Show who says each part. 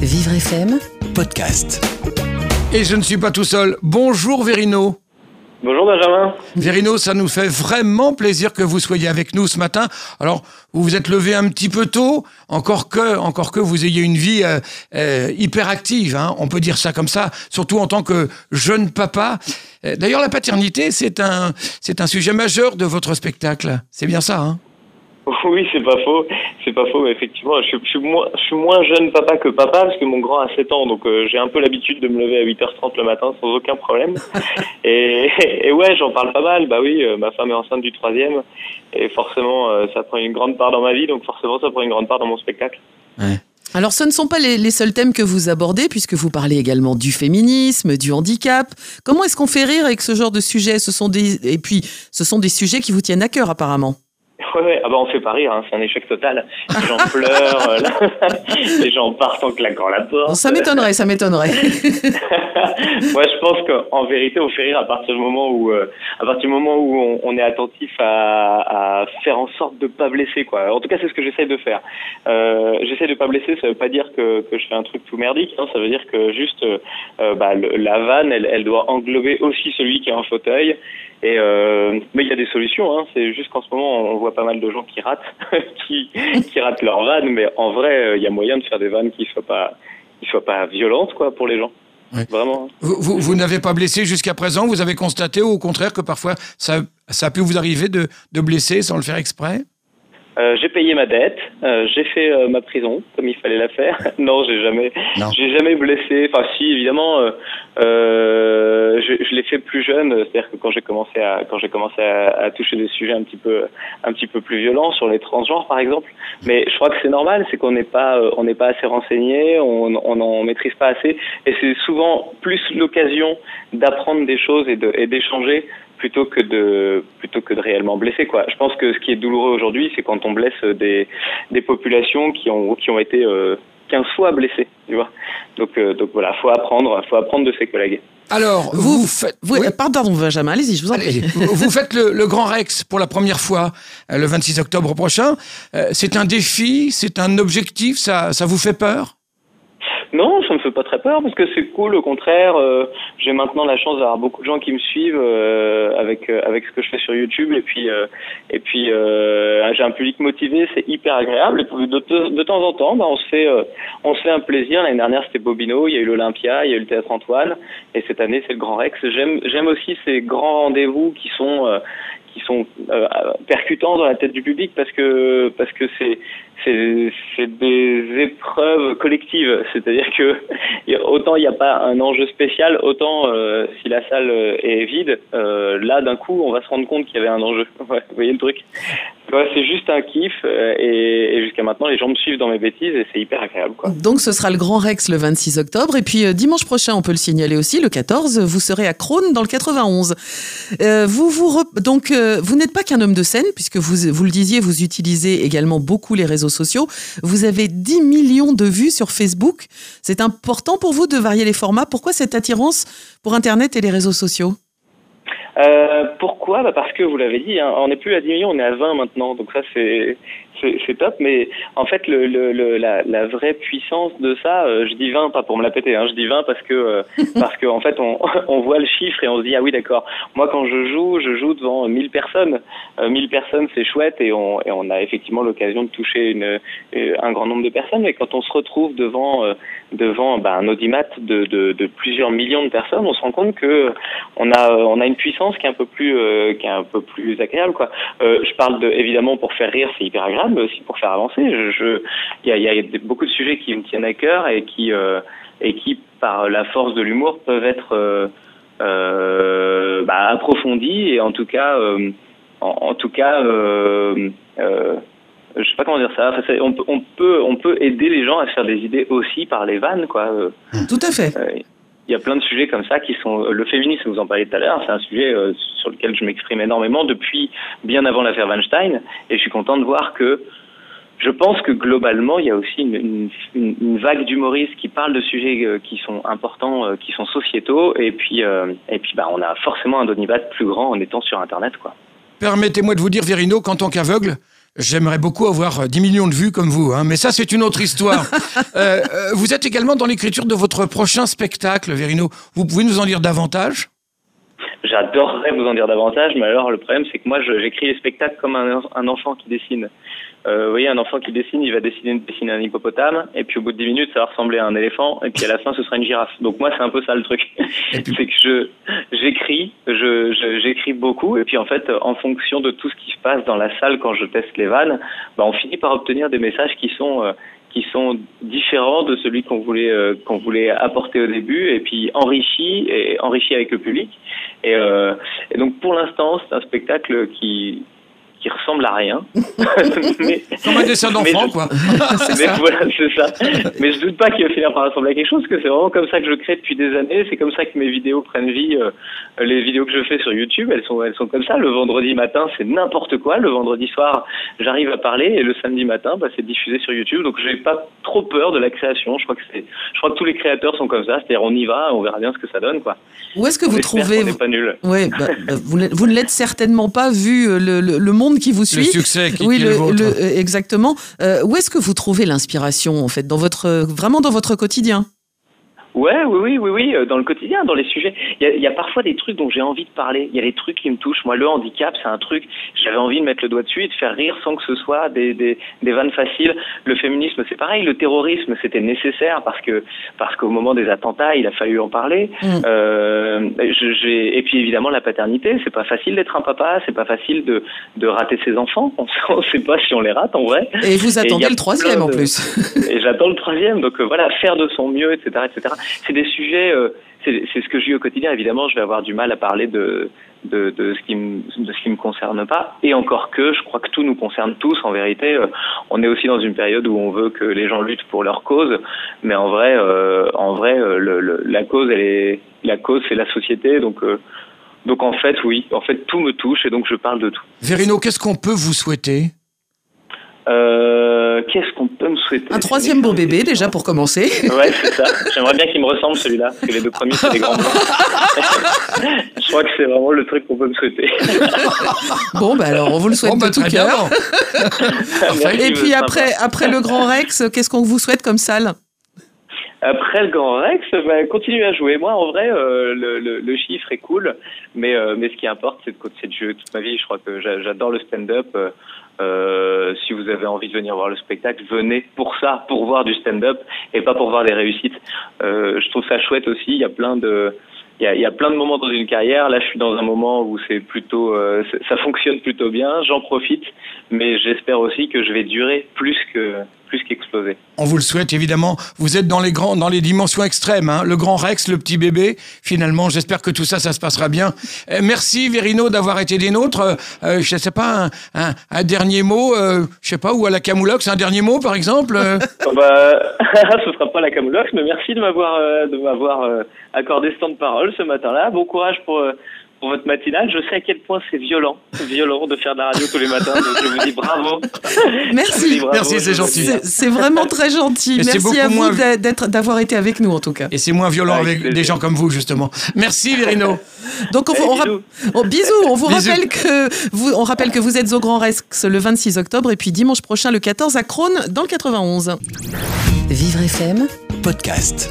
Speaker 1: Vivre FM,
Speaker 2: podcast.
Speaker 3: Et je ne suis pas tout seul. Bonjour Vérino.
Speaker 4: Bonjour Benjamin.
Speaker 3: Vérino, ça nous fait vraiment plaisir que vous soyez avec nous ce matin. Alors, vous vous êtes levé un petit peu tôt, encore que, encore que vous ayez une vie euh, euh, hyper active, hein, on peut dire ça comme ça, surtout en tant que jeune papa. Euh, D'ailleurs, la paternité, c'est un, c'est un sujet majeur de votre spectacle. C'est bien ça, hein?
Speaker 4: Oui, c'est pas faux. C'est pas faux, effectivement. Je, suis- je suis moins, je suis moins jeune papa que papa parce que mon grand a 7 ans, donc euh, j'ai un peu l'habitude de me lever à 8h30 le matin sans aucun problème. et, et ouais, j'en parle pas mal. Bah oui, euh, ma femme est enceinte du troisième et forcément, euh, ça prend une grande part dans ma vie, donc forcément, ça prend une grande part dans mon spectacle.
Speaker 1: Alors ce ne sont pas les, les seuls thèmes que vous abordez, puisque vous parlez également du féminisme, du handicap. Comment est-ce qu'on fait rire avec ce genre de sujet? Ce sont des, Et puis, ce sont des sujets qui vous tiennent à cœur apparemment.
Speaker 4: Ouais, ouais. Ah bah on fait pas rire, hein. c'est un échec total. Les gens pleurent, euh, les gens partent en claquant la porte.
Speaker 1: Ça m'étonnerait, ça m'étonnerait.
Speaker 4: Moi, je pense qu'en vérité, on fait rire à partir du moment où, euh, à partir du moment où on, on est attentif à, à faire en sorte de pas blesser, quoi. En tout cas, c'est ce que j'essaie de faire. Euh, j'essaie de pas blesser. Ça veut pas dire que, que je fais un truc tout merdique. hein. Ça veut dire que juste, euh, bah, le- la vanne, elle, elle doit englober aussi celui qui est en fauteuil. Et mais il y a des solutions. Hein. C'est juste qu'en ce moment, on voit pas mal de gens qui ratent, qui, qui ratent leur vanne. Mais en vrai, euh, il y a moyen de faire des vannes qui soient pas, qui soient pas violentes, quoi, pour les gens. Vraiment.
Speaker 3: Vous, vous, vous n'avez pas blessé jusqu'à présent? Vous avez constaté au contraire que parfois ça, ça a pu vous arriver de, de blesser sans le faire exprès?
Speaker 4: Euh, j'ai payé ma dette, euh, j'ai fait euh, ma prison comme il fallait la faire. non, j'ai jamais, j'ai jamais blessé. Enfin, si évidemment, euh, euh, je, je l'ai fait plus jeune, c'est-à-dire que quand j'ai commencé à quand j'ai commencé à, à toucher des sujets un petit peu un petit peu plus violents sur les transgenres par exemple. Mais je crois que c'est normal, c'est qu'on n'est pas euh, on n'est pas assez renseigné, on on n'en maîtrise pas assez, et c'est souvent plus l'occasion d'apprendre des choses et de et d'échanger plutôt que de plutôt que de réellement blesser quoi. Je pense que ce qui est douloureux aujourd'hui, c'est quand on blesse des des populations qui ont qui ont été euh, 15 fois blessées, tu vois. Donc euh, donc voilà, faut apprendre, faut apprendre de ses collègues.
Speaker 3: Alors, vous, faites...
Speaker 1: Vous,
Speaker 3: oui.
Speaker 1: euh, Pardon, Benjamin, allez-y, je vous en prie.
Speaker 3: vous vous faites le, le Grand Rex pour la première fois euh, le 26 octobre prochain. C'est un défi, c'est un objectif, ça, ça vous fait peur?
Speaker 4: Non, ça me fait pas très peur parce que c'est cool. Au contraire, euh, j'ai maintenant la chance d'avoir beaucoup de gens qui me suivent euh, avec euh, avec ce que je fais sur YouTube et puis euh, et puis euh, j'ai un public motivé, c'est hyper agréable. Et de, de, temps en temps, bah, on se fait euh, on se fait un plaisir. L'année dernière c'était Bobino, il y a eu l'Olympia, il y a eu le Théâtre Antoine et cette année c'est le Grand Rex. J'aime j'aime aussi ces grands rendez-vous qui sont qui sont euh, percutants dans la tête du public parce que parce que c'est c'est des épreuves collectives c'est-à-dire que autant il n'y a pas un enjeu spécial autant euh, si la salle euh, est vide euh, là d'un coup on va se rendre compte qu'il y avait un enjeu. Vous voyez le truc? C'est juste un kiff euh, et, jusqu'à maintenant les gens me suivent dans mes bêtises et c'est hyper agréable quoi
Speaker 1: Donc ce sera le Grand Rex le 26 octobre. Et puis euh, dimanche prochain, on peut le signaler aussi, le 14, vous serez à Crône dans le 91. Euh, vous, vous donc, vous n'êtes pas qu'un homme de scène, puisque vous, vous le disiez, vous utilisez également beaucoup les réseaux sociaux. Vous avez 10 millions de vues sur Facebook. C'est important pour vous de varier les formats. Pourquoi cette attirance pour Internet et les réseaux sociaux?
Speaker 4: Euh, pourquoi? Bah Parce que vous l'avez dit, hein, on n'est plus à 10 millions, on est à 20 maintenant. Donc ça, c'est c'est top. Mais en fait, le, le, le- la, la vraie puissance de ça, euh, je dis 20 pas pour me la péter, hein, je dis 20 parce que euh, parce que en fait, on, on voit le chiffre et on se dit ah oui d'accord. Moi, quand je joue, je joue devant 1000 personnes. Euh, 1000 personnes, c'est chouette et on et on a effectivement l'occasion de toucher une euh, un grand nombre de personnes. Mais quand on se retrouve devant devant bah, un audimat de, de, de plusieurs millions de personnes, on se rend compte que on a on a une puissance qui est un peu plus qui est un peu plus agréable quoi. Je parle de évidemment pour faire rire, c'est hyper agréable, aussi pour faire avancer. Je il y a, y beaucoup de sujets qui me tiennent à cœur et qui euh, et qui par la force de l'humour peuvent être euh, euh, bah, approfondis et en tout cas en, en tout cas je sais pas comment dire ça. Enfin, on, peut- on peut on peut aider les gens à se faire des idées aussi par les vannes quoi.
Speaker 1: Tout à fait.
Speaker 4: Euh, il y a plein de sujets comme ça qui sont le féminisme vous en parliez tout à l'heure c'est un sujet euh, sur lequel je m'exprime énormément depuis bien avant l'affaire Weinstein et je suis content de voir que je pense que globalement il y a aussi une, vague d'humoristes qui parlent de sujets euh, qui sont importants euh, qui sont sociétaux et puis euh, et puis bah on a forcément un donibat plus grand en étant sur internet quoi.
Speaker 3: Permettez-moi de vous dire, Vérino, qu'en tant qu'aveugle, J'aimerais beaucoup avoir 10 millions de vues comme vous, hein, mais ça c'est une autre histoire. euh, vous êtes également dans l'écriture de votre prochain spectacle, Verino. Vous pouvez nous en dire davantage?
Speaker 4: J'adorerais vous en dire davantage, mais alors le problème c'est que moi j'écris les spectacles comme un, un enfant qui dessine. Euh, vous voyez, un enfant qui dessine, il va dessiner, dessiner un hippopotame, et puis au bout de 10 minutes, ça va ressembler à un éléphant, et puis à la fin, ce sera une girafe. Donc moi, c'est un peu ça le truc. c'est que je j'écris, je, j'écris beaucoup, et puis en fait, en fonction de tout ce qui se passe dans la salle quand je teste les vannes, bah, on finit par obtenir des messages qui sont euh, qui sont différents de celui qu'on voulait euh, qu'on voulait apporter au début, et puis enrichi et enrichi avec le public. Et, euh, et donc pour l'instant, c'est un spectacle qui qui ressemble à rien.
Speaker 3: mais, Comme un dessin d'enfant, quoi.
Speaker 4: mais voilà, c'est ça. Mais je doute pas qu'il va finir par ressembler à quelque chose, parce que c'est vraiment comme ça que je crée depuis des années. C'est comme ça que mes vidéos prennent vie. Euh, les vidéos que je fais sur YouTube, elles sont, elles sont comme ça. Le vendredi matin, c'est n'importe quoi. Le vendredi soir, j'arrive à parler, et le samedi matin, bah, c'est diffusé sur YouTube. Donc, j'ai pas trop peur de la création. Je crois que c'est, je crois que tous les créateurs sont comme ça. C'est-à-dire, on y va, on verra bien ce que ça donne, quoi.
Speaker 1: Où est-ce que vous trouvez
Speaker 4: pas nul.
Speaker 1: Ouais, bah, bah, vous, vous ne l'êtes certainement pas vu euh, le, le, le, monde qui vous suit. Le
Speaker 3: succès qui,
Speaker 1: oui,
Speaker 3: qui
Speaker 1: le,
Speaker 3: est le vôtre.
Speaker 1: le- exactement. Euh, où est-ce que vous trouvez l'inspiration en fait dans votre vraiment dans votre quotidien?
Speaker 4: Ouais, oui, oui, oui, oui, euh, dans le quotidien, dans les sujets. Il y a, il y a parfois des trucs dont j'ai envie de parler. Il y a des trucs qui me touchent. Moi, le handicap, c'est un truc, j'avais envie de mettre le doigt dessus et de faire rire sans que ce soit des, des, des vannes faciles. Le féminisme, c'est pareil. Le terrorisme, c'était nécessaire parce que, parce qu'au moment des attentats, il a fallu en parler.
Speaker 1: Mm.
Speaker 4: Euh, je- et puis évidemment, la paternité, c'est pas facile d'être un papa, c'est pas facile de, de rater ses enfants. On, on sait pas si on les rate en vrai.
Speaker 1: Et vous attendez le troisième en plus.
Speaker 4: Et j'attends le troisième. Donc euh, voilà, faire de son mieux, etc., etc. C'est des sujets. euh, c'est ce que je vis au quotidien. Évidemment, je vais avoir du mal à parler de de, de ce qui me de ce qui me concerne pas. Et encore que, je crois que tout nous concerne tous. En vérité, Euh, on est aussi dans une période où on veut que les gens luttent pour leur cause. Mais en vrai, euh, en vrai, le, le- la cause, elle est la cause, c'est la société. Donc donc en fait, oui, en fait, tout me touche et donc je parle de tout.
Speaker 3: Verino, qu'est-ce qu'on peut vous souhaiter?
Speaker 4: Euh, Qu'est-ce qu'on peut me souhaiter
Speaker 1: Un troisième beau bébé déjà pour commencer.
Speaker 4: Ouais, c'est ça. J'aimerais bien qu'il me ressemble celui-là, parce que les deux premiers, c'est des grands blancs. Je crois que c'est vraiment le truc qu'on peut me souhaiter.
Speaker 1: Bon bah alors on vous le souhaite
Speaker 3: Bon, bah,
Speaker 1: de tout
Speaker 3: très bien.
Speaker 1: cœur. Et puis après
Speaker 4: sympa.
Speaker 1: après le Grand Rex, qu'est-ce qu'on vous souhaite comme salle?
Speaker 4: Après le Grand Rex, bah, continuez à jouer. Moi, en vrai, euh, le, le, le chiffre est cool, mais, euh, mais ce qui importe, c'est de, de jouer toute ma vie. Je crois que j'a- j'adore le stand-up. Euh, si vous avez envie de venir voir le spectacle, venez pour ça, pour voir du stand-up et pas pour voir des réussites. Euh, je trouve ça chouette aussi. Il y a plein de il y, a, plein de moments dans une carrière. Là, je suis dans un moment où c'est plutôt, euh, ça fonctionne plutôt bien. J'en profite, mais j'espère aussi que je vais durer plus que plus qu'exploser.
Speaker 3: On vous le souhaite évidemment. Vous êtes dans les grands, dans les dimensions extrêmes. hein. Le grand Rex, le petit bébé. Finalement, j'espère que tout ça, ça se passera bien. Euh, merci Verino d'avoir été des nôtres. Euh, euh, je sais pas un, un- un dernier mot. Euh, je sais pas ou à la Camoulox, un dernier mot par exemple.
Speaker 4: Oh bah, ce sera pas la Camoulox, mais merci de m'avoir de m'avoir accordé ce temps de parole ce matin-là. Bon courage pour pour votre matinale. Je sais à quel point c'est violent, violent de faire de la radio tous les matins. Donc je vous dis bravo. Dis
Speaker 1: Merci.
Speaker 4: bravo.
Speaker 3: Merci, c'est gentil.
Speaker 1: C'est vraiment très gentil.
Speaker 3: Et
Speaker 1: Merci à
Speaker 3: beaucoup
Speaker 1: vous d'être d'avoir été avec nous en tout cas.
Speaker 3: Et c'est moins violent
Speaker 4: Avec
Speaker 3: avec
Speaker 4: plaisir.
Speaker 3: des gens comme vous justement. Merci Verino.
Speaker 1: Donc on, on
Speaker 4: bisous.
Speaker 1: oh, bisous, on vous
Speaker 3: Bisous.
Speaker 1: rappelle que vous, on rappelle que vous êtes au Grand Rex le 26 octobre et puis dimanche prochain le 14 à Crône dans le 91.
Speaker 2: Vivre FM
Speaker 5: podcast.